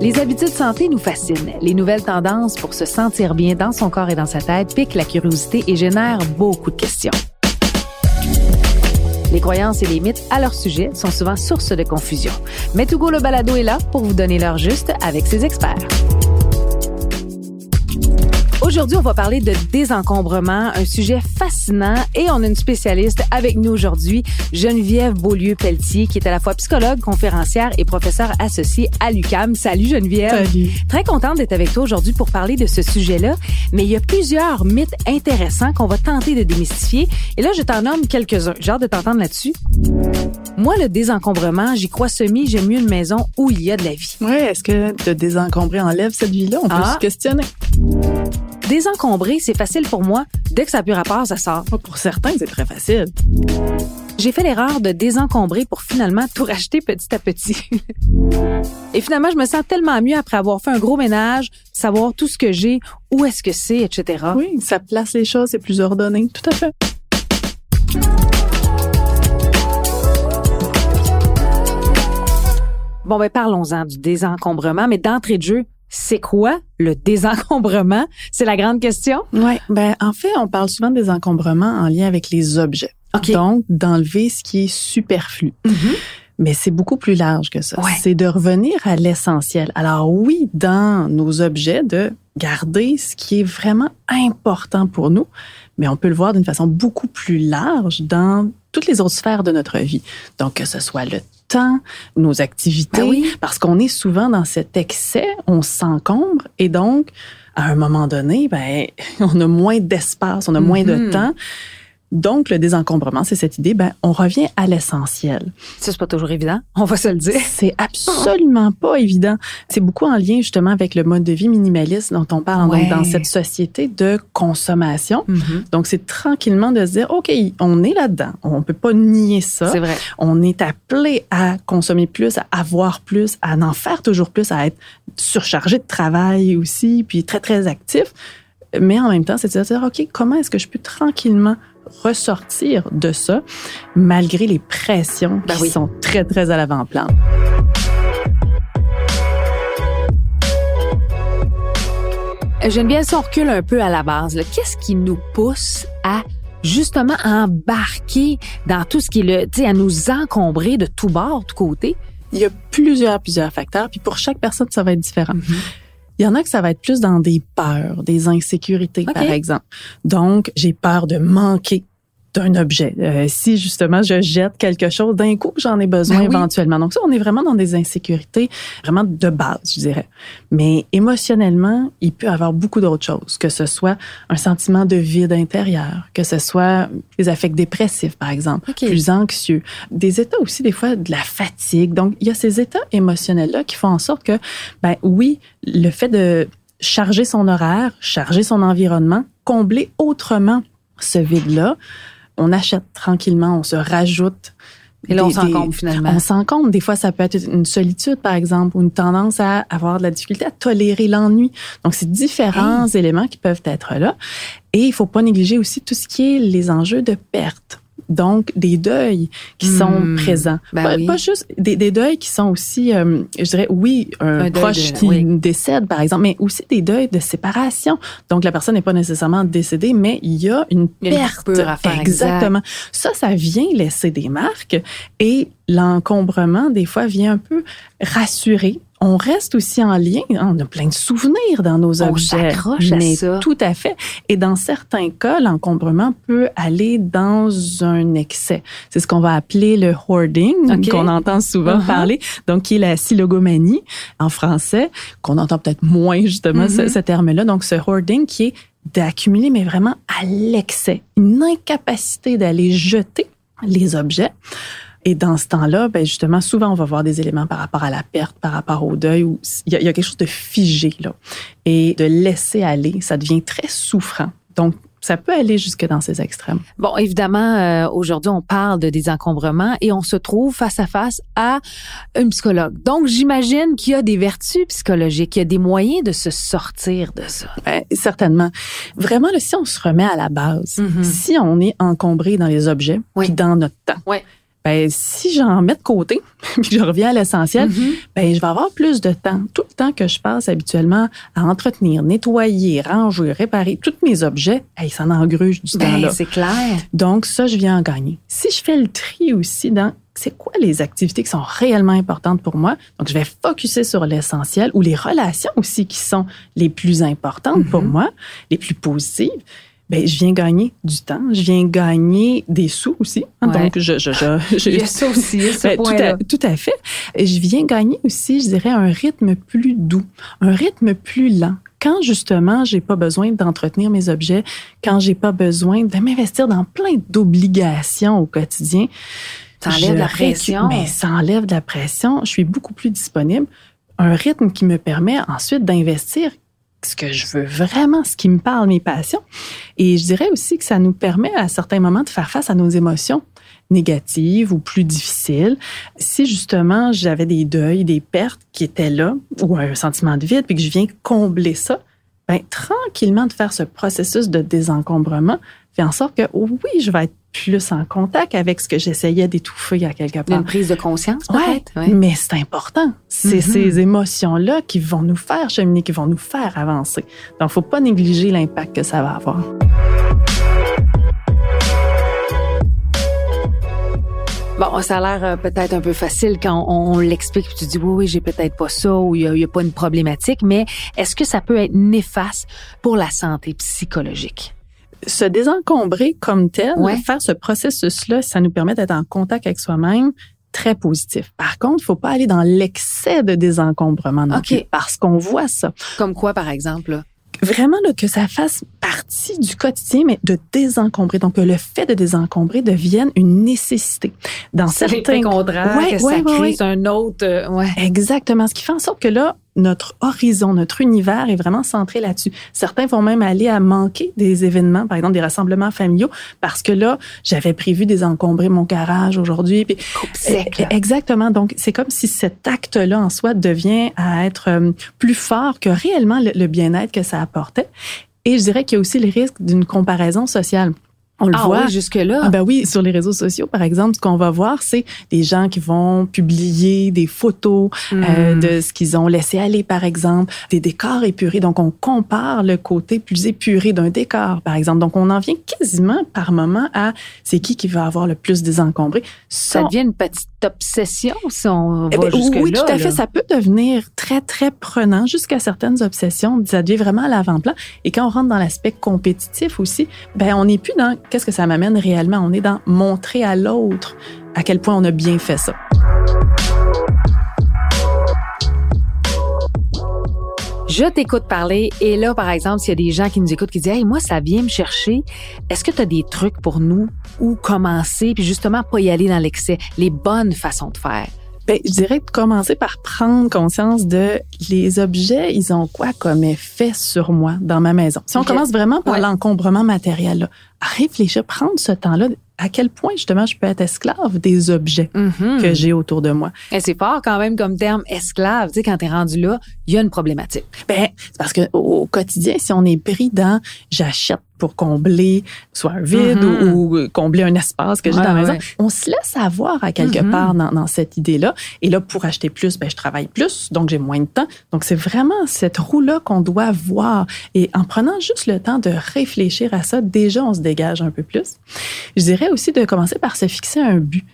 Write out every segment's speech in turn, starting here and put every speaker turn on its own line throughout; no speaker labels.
Les habitudes santé nous fascinent. Les nouvelles tendances pour se sentir bien dans son corps et dans sa tête piquent la curiosité et génèrent beaucoup de questions. Les croyances et les mythes à leur sujet sont souvent source de confusion. Mais Togo le balado est là pour vous donner l'heure juste avec ses experts. Aujourd'hui, on va parler de désencombrement, un sujet fascinant et on a une spécialiste avec nous aujourd'hui, Geneviève Beaulieu-Pelletier, qui est à la fois psychologue, conférencière et professeure associée à l'UCAM. Salut Geneviève.
Salut.
Très contente d'être avec toi aujourd'hui pour parler de ce sujet-là, mais il y a plusieurs mythes intéressants qu'on va tenter de démystifier et là, je t'en nomme quelques-uns. J'ai hâte de t'entendre là-dessus. Moi, le désencombrement, j'y crois semi, j'aime mieux une maison où il y a de la vie.
Ouais, est-ce que de désencombrer enlève cette vie-là? On peut
Ah.
se questionner.
Désencombrer, c'est facile pour moi. Dès que ça a plus rapport, ça sort.
Pour certains, c'est très facile.
J'ai fait l'erreur de désencombrer pour finalement tout racheter petit à petit. Et finalement, je me sens tellement mieux après avoir fait un gros ménage, savoir tout ce que j'ai, où est-ce que c'est, etc.
Oui, ça place les choses, c'est plus ordonné. Tout à fait.
Bon, ben parlons-en du désencombrement, mais d'entrée de jeu, c'est quoi le désencombrement? C'est la grande question.
Ouais, ben en fait, on parle souvent des encombrements en lien avec les objets.
OK.
Donc, d'enlever ce qui est superflu. Mais c'est beaucoup plus large que ça.
Ouais.
C'est de revenir à l'essentiel. Alors oui, dans nos objets, de garder ce qui est vraiment important pour nous, mais on peut le voir d'une façon beaucoup plus large dans toutes les autres sphères de notre vie. Donc, que ce soit le temps, nos activités,
Ben oui.
parce qu'on est souvent dans cet excès, on s'encombre et donc, à un moment donné, ben, on a moins d'espace, on a moins de
Mhm.
temps. Donc, le désencombrement, c'est cette idée, ben, on revient à l'essentiel.
Ça, c'est pas toujours évident. On va se le dire.
C'est absolument pas évident. C'est beaucoup en lien justement avec le mode de vie minimaliste dont on parle
Ouais.
donc, dans cette société de consommation.
Mhm.
Donc, c'est tranquillement de se dire, OK, on est là-dedans. On peut pas nier ça.
C'est vrai.
On est appelé à consommer plus, à avoir plus, à en faire toujours plus, à être surchargé de travail aussi, puis très, très actif. Mais en même temps, c'est de se dire, OK, comment est-ce que je peux tranquillement ressortir de ça, malgré les pressions
Ben
qui
oui.
sont très, très à l'avant-plan?
Geneviève, si on recule un peu à la base, qu'est-ce qui nous pousse à justement embarquer dans tout ce qui est le, tu sais, à nous encombrer de tout bord, de côté?
Il y a plusieurs, plusieurs facteurs, puis pour chaque personne, ça va être différent. Il y en a que ça va être plus dans des peurs, des insécurités, par exemple. Donc, j'ai peur de manquer d'un objet. Euh, si justement je jette quelque chose d'un coup, j'en ai besoin
Ben oui.
éventuellement. Donc ça, on est vraiment dans des insécurités vraiment de base, je dirais. Mais émotionnellement, il peut y avoir beaucoup d'autres choses, que ce soit un sentiment de vide intérieur, que ce soit des affects dépressifs, par exemple, plus anxieux, des états aussi des fois de la fatigue. Donc il y a ces états émotionnels-là qui font en sorte que, ben oui, le fait de charger son horaire, charger son environnement, combler autrement ce vide-là, on achète tranquillement, on se rajoute.
Et là, on s'encombre
des-
finalement.
On s'encombre. Des fois, ça peut être une solitude, par exemple, ou une tendance à avoir de la difficulté à tolérer l'ennui. Donc, c'est différents éléments qui peuvent être là. Et il faut pas négliger aussi tout ce qui est les enjeux de perte. Donc, des deuils qui sont
Hmm.
présents.
Ben
pas,
oui.
pas juste des, des deuils qui sont aussi, euh, je dirais, oui, un, proche
de-
qui
oui.
décède, par exemple, mais aussi des deuils de séparation. Donc, la personne n'est pas nécessairement décédée, mais il y a une
Il y a une
perte.
coupure à faire,
Exactement. Ça, ça vient laisser des marques et l'encombrement, des fois, vient un peu rassurer. On reste aussi en lien. On a plein de souvenirs dans nos
On
objets.
s'accroche à ça.
Tout à fait. Et dans certains cas, l'encombrement peut aller dans un excès. C'est ce qu'on va appeler le hoarding, qu'on entend souvent
Uh-huh.
parler, donc qui est la silogomanie en français, qu'on entend peut-être moins justement ce,
Mhm.
ce terme-là. Donc ce hoarding qui est d'accumuler, mais vraiment à l'excès, une incapacité d'aller jeter les objets. Et dans ce temps-là, ben justement, souvent, on va voir des éléments par rapport à la perte, par rapport au deuil, où il y, a- il y a quelque chose de figé, là. Et de laisser aller, ça devient très souffrant. Donc, ça peut aller jusque dans ces extrêmes.
Bon, évidemment, euh, aujourd'hui, on parle de désencombrement et on se trouve face à face à une psychologue. Donc, j'imagine qu'il y a des vertus psychologiques, il y a des moyens de se sortir de ça.
Ben, certainement. Vraiment, là, si on se remet à la base,
Mhm.
si on est encombré dans les objets,
Oui.
puis dans notre temps,
Oui.
Ben, si j'en mets de côté, puis je reviens à l'essentiel,
Mhm.
ben, je vais avoir plus de temps. Tout le temps que je passe habituellement à entretenir, nettoyer, ranger, réparer tous mes objets, hey, ça engruge du
Ben,
temps-là.
c'est clair.
Donc, ça, je viens en gagner. Si je fais le tri aussi dans c'est quoi les activités qui sont réellement importantes pour moi, donc je vais focuser sur l'essentiel ou les relations aussi qui sont les plus importantes pour
Mhm.
moi, les plus positives. Ben, je viens gagner du temps, je viens gagner des sous aussi. hein.
Ouais.
Donc, je, je, je, je-
Il y a ça aussi, ce
ben, tout, à, tout à fait. Je viens gagner aussi, je dirais, un rythme plus doux, un rythme plus lent. Quand justement, j'ai pas besoin d'entretenir mes objets, quand j'ai pas besoin de m'investir dans plein d'obligations au quotidien,
Ça enlève
je
la pression.
Mais ça enlève de la pression. Je suis beaucoup plus disponible. Un rythme qui me permet ensuite d'investir ce que je veux vraiment, ce qui me parle, mes passions. Et je dirais aussi que ça nous permet à certains moments de faire face à nos émotions négatives ou plus difficiles. Si justement j'avais des deuils, des pertes qui étaient là, ou un sentiment de vide, puis que je viens combler ça, ben, tranquillement de faire ce processus de désencombrement fait en sorte que oui, je vais être plus en contact avec ce que j'essayais d'étouffer à quelque part.
une prise de conscience, peut-être? Ouais.
mais c'est important. C'est
Mhm.
ces émotions-là qui vont nous faire cheminer, qui vont nous faire avancer. Donc, faut pas négliger l'impact que ça va avoir.
Bon, ça a l'air euh, peut-être un peu facile quand on, on l'explique, tu dis oui, oui, j'ai peut-être pas ça ou il y a, il y a pas une problématique, mais est-ce que ça peut être néfaste pour la santé psychologique?
Se désencombrer comme tel,
Ouais.
faire ce processus-là, ça nous permet d'être en contact avec soi-même très positif. Par contre, il faut pas aller dans l'excès de désencombrement non
OK.
plus, parce qu'on voit ça.
Comme quoi, par exemple? là?
Vraiment là, que ça fasse partie du quotidien, mais de désencombrer. Donc, que le fait de désencombrer devienne une nécessité. Dans certains
contraire
Ouais,
que ça
ouais, ouais,
crée,
ouais.
un autre... euh.
Exactement. Ce qui fait en sorte que là, notre horizon, notre univers est vraiment centré là-dessus. Certains vont même aller à manquer des événements, par exemple des rassemblements familiaux, parce que là, j'avais prévu désencombrer mon garage aujourd'hui. Puis, Exactement. Donc, c'est comme si cet acte-là en soi devient à être euh, plus fort que réellement le, le bien-être que ça apportait. Et je dirais qu'il y a aussi le risque d'une comparaison sociale. On le
Ah
voit.
oui, jusque-là.
Ah ben oui, sur les réseaux sociaux, par exemple, ce qu'on va voir, c'est des gens qui vont publier des photos euh,
Hmm.
de ce qu'ils ont laissé aller, par exemple, des décors épurés. Donc, on compare le côté plus épuré d'un décor, par exemple. Donc, on en vient quasiment par moment à c'est qui qui va avoir le plus désencombré.
ça devient une petite obsession si on
Eh
va
ben,
jusque-là.
oui, tout à fait.
là.
Ça peut devenir très, très prenant jusqu'à certaines obsessions. Ça devient vraiment à l'avant-plan. Et quand on rentre dans l'aspect compétitif aussi, ben, on n'est plus dans qu'est-ce que ça m'amène réellement? On est dans montrer à l'autre à quel point on a bien fait ça.
Je t'écoute parler et là, par exemple, s'il y a des gens qui nous écoutent qui disent Hey, moi, ça vient me chercher, est-ce que tu as des trucs pour nous? Où commencer, puis justement pas y aller dans l'excès, les bonnes façons de faire?
Ben, je dirais de commencer par prendre conscience de les objets, ils ont quoi comme effet sur moi dans ma maison? Si on commence vraiment par
Ouais.
l'encombrement matériel, là, à réfléchir, prendre ce temps-là, à quel point justement je peux être esclave des objets
Mhm.
que j'ai autour de moi.
Et c'est fort quand même comme terme esclave. Tu sais, quand t'es rendu là, il y a une problématique.
Ben, c'est parce que au quotidien, si on est pris dans j'achète pour combler soit un vide
Mhm.
ou, ou combler un espace que j'ai
Ouais,
dans la maison,
ouais.
on se laisse avoir à quelque
Mhm.
part dans, dans cette idée-là. Et là, pour acheter plus, ben, je travaille plus, donc j'ai moins de temps. Donc, c'est vraiment cette roue-là qu'on doit voir. Et en prenant juste le temps de réfléchir à ça, déjà, on se dégage un peu plus. Je dirais aussi de commencer par se fixer un but.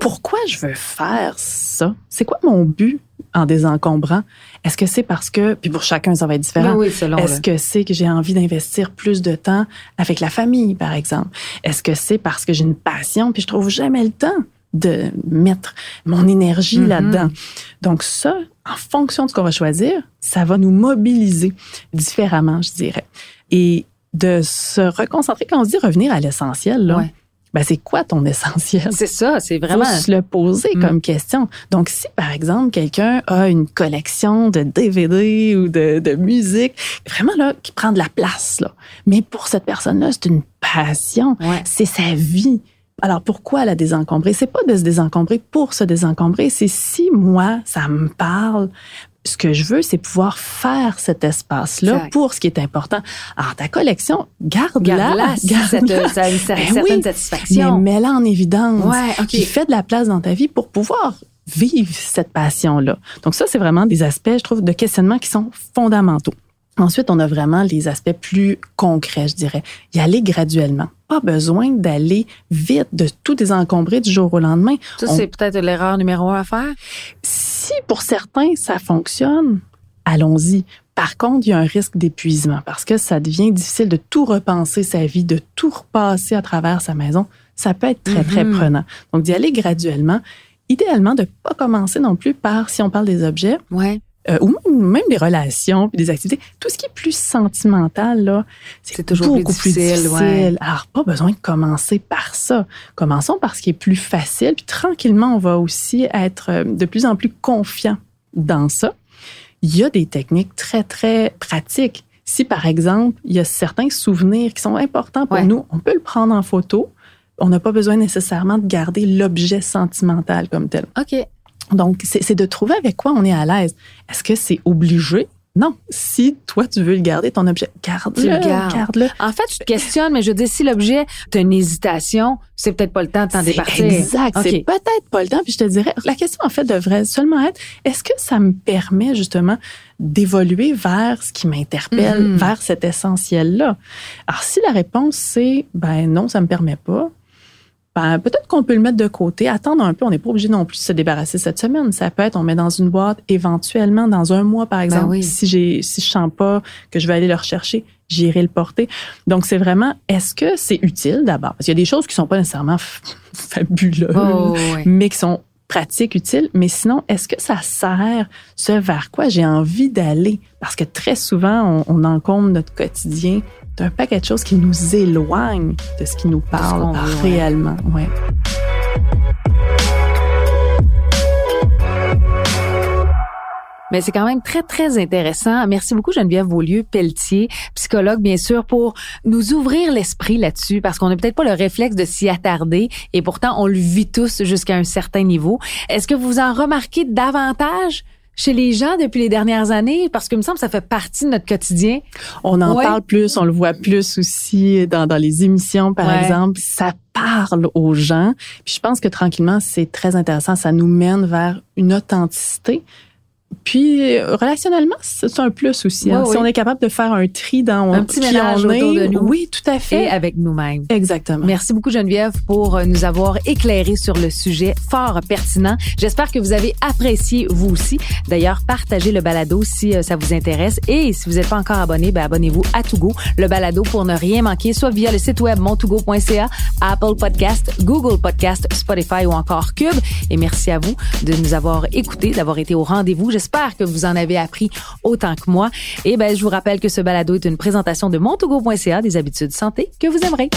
Pourquoi je veux faire ça? C'est quoi mon but en désencombrant? Est-ce que c'est parce que, puis pour chacun, ça va être différent.
Oui.
Est-ce que c'est que j'ai envie d'investir plus de temps avec la famille, par exemple? Est-ce que c'est parce que j'ai une passion puis je trouve jamais le temps de mettre mon énergie
Mhm.
là-dedans? Donc ça, en fonction de ce qu'on va choisir, ça va nous mobiliser différemment, je dirais. Et de se reconcentrer, quand on se dit revenir à l'essentiel, là,
Ouais.
Ben c'est quoi ton essentiel?
C'est ça, c'est
Vraiment. Faut se le poser
Mm.
comme question. Donc, si par exemple quelqu'un a une collection de DVD ou de, de musique, vraiment là, qui prend de la place, là. Mais pour cette personne-là, c'est une passion.
Ouais.
C'est sa vie. Alors pourquoi la désencombrer? C'est pas de se désencombrer pour se désencombrer, c'est si moi ça me parle, ce que je veux, c'est pouvoir faire cet espace-là pour ce qui est important. Alors, ta collection, garde-la.
Garde-la. Garde ça a une ben certaine satisfaction.
Mais mets-la en évidence. Ouais, Puis fais de la place dans ta vie pour pouvoir vivre cette passion-là. Donc ça, c'est vraiment des aspects, je trouve, de questionnement qui sont fondamentaux. Ensuite, on a vraiment les aspects plus concrets, je dirais. Y aller graduellement. Pas besoin d'aller vite, de tout désencombrer du jour au lendemain.
Ça, c'est peut-être l'erreur numéro un à faire.
Si pour certains, ça fonctionne, allons-y. Par contre, il y a un risque d'épuisement parce que ça devient difficile de tout repenser sa vie, de tout repasser à travers sa maison. Ça peut être très, très mm-hmm. prenant. Donc, d'y aller graduellement. Idéalement, de pas commencer non plus par, si on parle des objets,
ouais.
Euh, ou même, des relations, puis des activités, tout ce qui est plus sentimental, là, c'est toujours beaucoup plus difficile. Alors, pas besoin de commencer par ça. Commençons par ce qui est plus facile, puis tranquillement, on va aussi être euh, de plus en plus confiant dans ça. Il y a des techniques très, très pratiques. Si, par exemple, il y a certains souvenirs qui sont importants pour nous, on peut le prendre en photo. On n'a pas besoin nécessairement de garder l'objet sentimental comme tel.
OK.
Donc, c'est de trouver avec quoi on est à l'aise. Est-ce que c'est obligé? Non. Si toi, tu veux le garder, ton objet, garde-le. Garde-le.
En fait, tu te questionnes, mais je dis, si l'objet, tu une hésitation, c'est peut-être pas le temps de t'en départir.
Exact. C'est peut-être pas le temps. Puis je te dirais, la question, en fait, devrait seulement être, est-ce que ça me permet, justement, d'évoluer vers ce qui m'interpelle, mm-hmm. vers cet essentiel-là? Alors, si la réponse, c'est, ben non, ça me permet pas, ben, peut-être qu'on peut le mettre de côté, attendre un peu. On n'est pas obligé non plus de se débarrasser cette semaine. Ça peut être, on met dans une boîte éventuellement dans un mois, par ben exemple. Si j'ai, si je sens pas que je vais aller le rechercher, j'irai le porter. Donc, c'est vraiment, est-ce que c'est utile d'abord? Parce qu'il y a des choses qui sont pas nécessairement fabuleuses, oh, mais qui sont pratiques, utiles. Mais sinon, est-ce que ça sert ce vers quoi j'ai envie d'aller? Parce que très souvent, on, on encombre notre quotidien un paquet de choses qui nous éloignent de ce qui nous parle réellement. Ouais.
Mais c'est quand même très, très intéressant. Merci beaucoup, Geneviève Beaulieu-Pelletier, psychologue, bien sûr, pour nous ouvrir l'esprit là-dessus, parce qu'on n'a peut-être pas le réflexe de s'y attarder, et pourtant, on le vit tous jusqu'à un certain niveau. Est-ce que vous en remarquez davantage chez les gens depuis les dernières années? Parce que me semble ça fait partie de notre quotidien.
On en parle plus, on le voit plus aussi dans, dans les émissions, par exemple. Ça parle aux gens. Puis je pense que tranquillement, c'est très intéressant. Ça nous mène vers une authenticité puis relationnellement, c'est un plus aussi. Hein. Si on est capable de faire un tri dans
un petit ménage autour de nous,
oui, tout à fait,
et avec nous-mêmes.
Exactement.
Merci beaucoup Geneviève pour euh, nous avoir éclairé sur le sujet fort pertinent. J'espère que vous avez apprécié vous aussi. D'ailleurs, partagez le balado si euh, ça vous intéresse et si vous n'êtes pas encore abonné, ben abonnez-vous à Togo, le balado pour ne rien manquer, soit via le site web montogo.ca, Apple Podcast, Google Podcast, Spotify ou encore Cube. Et merci à vous de nous avoir écoutés, d'avoir été au rendez-vous. J'espère que vous en avez appris autant que moi. Et ben, je vous rappelle que ce balado est une présentation de montogo.ca des habitudes santé que vous aimerez.